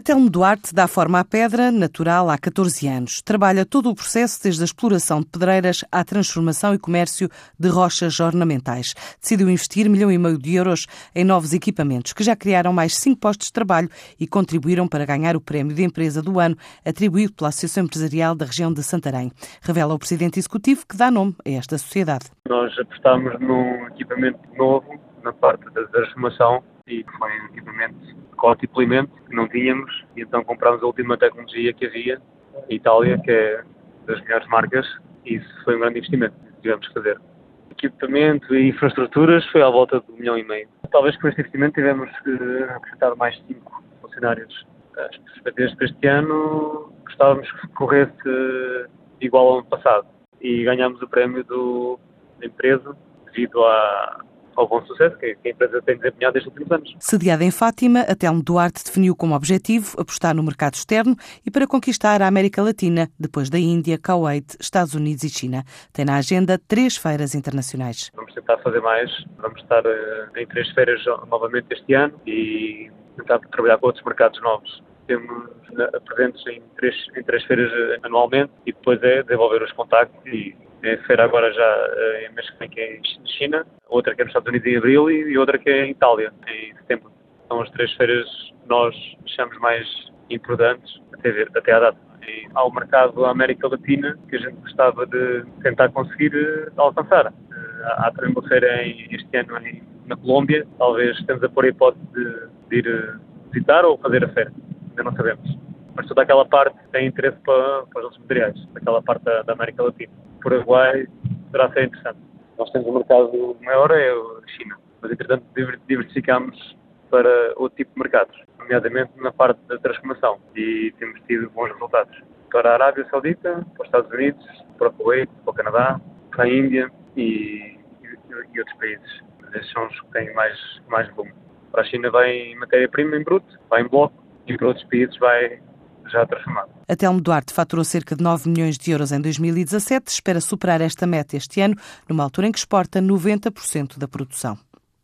Telmo Duarte dá forma à pedra natural há 14 anos. Trabalha todo o processo desde a exploração de pedreiras à transformação e comércio de rochas ornamentais. Decidiu investir milhão e meio de euros em novos equipamentos que já criaram mais cinco postos de trabalho e contribuíram para ganhar o prémio de empresa do ano atribuído pela Associação Empresarial da região de Santarém. Revela o presidente executivo que dá nome a esta sociedade. Nós apostamos num equipamento novo na parte da transformação e foi um equipamento corte e polimento que não tínhamos e então comprámos a última tecnologia que havia em Itália, que é das melhores marcas, e isso foi um grande investimento que tivemos que fazer. Equipamento e infraestruturas foi à volta de um milhão e meio. Talvez com este investimento tivemos que acrescentar mais cinco funcionários. As perspectivas para este ano gostávamos que corresse igual ao ano passado e ganhámos o prémio do, da empresa devido à, ao bom sucesso que a empresa tem desempenhado desde os últimos anos. Sediada em Fátima, a Telmo Duarte definiu como objetivo apostar no mercado externo e para conquistar a América Latina, depois da Índia, Kuwait, Estados Unidos e China. Tem na agenda três feiras internacionais. Vamos tentar fazer mais, vamos estar eh, em três feiras novamente este ano e tentar trabalhar com outros mercados novos temos presentes em três, em três feiras eh, anualmente e depois é desenvolver os contactos e feira agora já eh, em mês que é em China, outra que é nos Estados Unidos em abril e outra que é em Itália em setembro. São as três feiras que nós achamos mais importantes até, até à data. E há o mercado da América Latina que a gente gostava de tentar conseguir eh, alcançar. Eh, há também uma feira este ano na Colômbia, talvez estamos a pôr a hipótese de, de ir visitar ou fazer a feira, ainda não sabemos mas toda aquela parte tem interesse para, para os outros materiais, aquela parte da, da América Latina. Paraguai poderá ser interessante. Nós temos um mercado maior, é a China, mas entretanto diversificamos para outro tipo de mercados, nomeadamente na parte da transformação, e temos tido bons resultados. Para a Arábia Saudita, para os Estados Unidos, para o Kuwait, para o Canadá, para a Índia e, e, e outros países. Esses são os que têm mais, mais volume. Para a China vai em matéria-prima em bruto, vai em bloco, e para outros países vai já transformado. A Telmo Duarte faturou cerca de 9 milhões de euros em 2017, espera superar esta meta este ano, numa altura em que exporta 90% da produção.